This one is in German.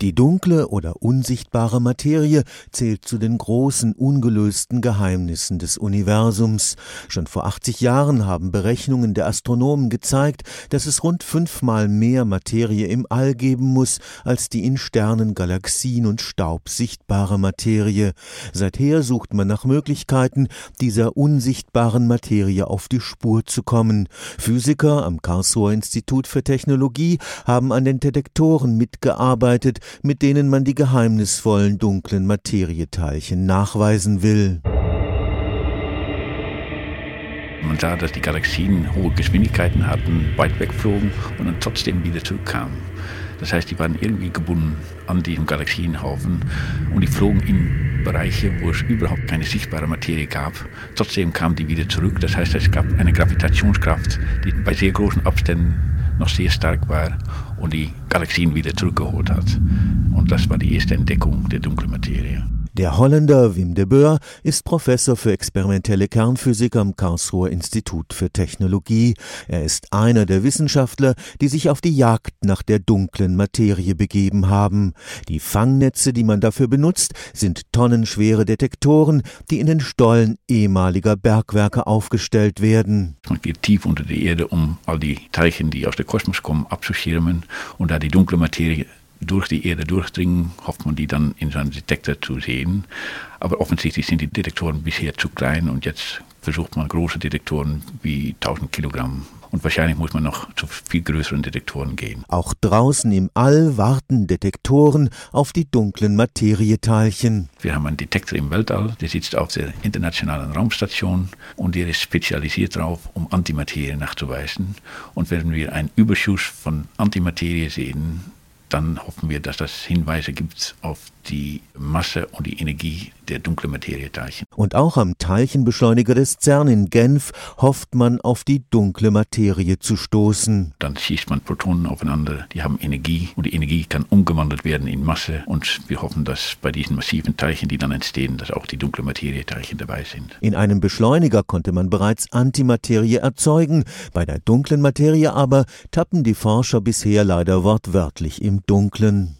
Die dunkle oder unsichtbare Materie zählt zu den großen ungelösten Geheimnissen des Universums. Schon vor 80 Jahren haben Berechnungen der Astronomen gezeigt, dass es rund fünfmal mehr Materie im All geben muss, als die in Sternen, Galaxien und Staub sichtbare Materie. Seither sucht man nach Möglichkeiten, dieser unsichtbaren Materie auf die Spur zu kommen. Physiker am Karlsruher Institut für Technologie haben an den Detektoren mitgearbeitet, mit denen man die geheimnisvollen dunklen Materieteilchen nachweisen will. Man sah, dass die Galaxien hohe Geschwindigkeiten hatten, weit wegflogen und dann trotzdem wieder zurückkamen. Das heißt, die waren irgendwie gebunden an diesem Galaxienhaufen und die flogen in Bereiche, wo es überhaupt keine sichtbare Materie gab. Trotzdem kamen die wieder zurück. Das heißt, es gab eine Gravitationskraft, die bei sehr großen Abständen noch sehr stark war und die Galaxien wieder zurückgeholt hat. Und das war die erste Entdeckung der dunklen Materie. Der Holländer Wim de Boer ist Professor für experimentelle Kernphysik am Karlsruher Institut für Technologie. Er ist einer der Wissenschaftler, die sich auf die Jagd nach der dunklen Materie begeben haben. Die Fangnetze, die man dafür benutzt, sind tonnenschwere Detektoren, die in den Stollen ehemaliger Bergwerke aufgestellt werden. Man geht tief unter die Erde, um all die Teilchen, die aus dem Kosmos kommen, abzuschirmen und da die dunkle Materie durch die Erde durchdringen, hofft man die dann in seinem Detektor zu sehen. Aber offensichtlich sind die Detektoren bisher zu klein und jetzt versucht man große Detektoren wie 1000 Kilogramm und wahrscheinlich muss man noch zu viel größeren Detektoren gehen. Auch draußen im All warten Detektoren auf die dunklen Materieteilchen. Wir haben einen Detektor im Weltall, der sitzt auf der internationalen Raumstation und der ist spezialisiert darauf, um Antimaterie nachzuweisen. Und wenn wir einen Überschuss von Antimaterie sehen, dann hoffen wir, dass das Hinweise gibt auf die Masse und die Energie der dunklen Materieteilchen. Und auch am Teilchenbeschleuniger des CERN in Genf hofft man auf die dunkle Materie zu stoßen. Dann schießt man Protonen aufeinander, die haben Energie und die Energie kann umgewandelt werden in Masse und wir hoffen, dass bei diesen massiven Teilchen, die dann entstehen, dass auch die dunkle Materieteilchen dabei sind. In einem Beschleuniger konnte man bereits Antimaterie erzeugen, bei der dunklen Materie aber tappen die Forscher bisher leider wortwörtlich im Dunklen.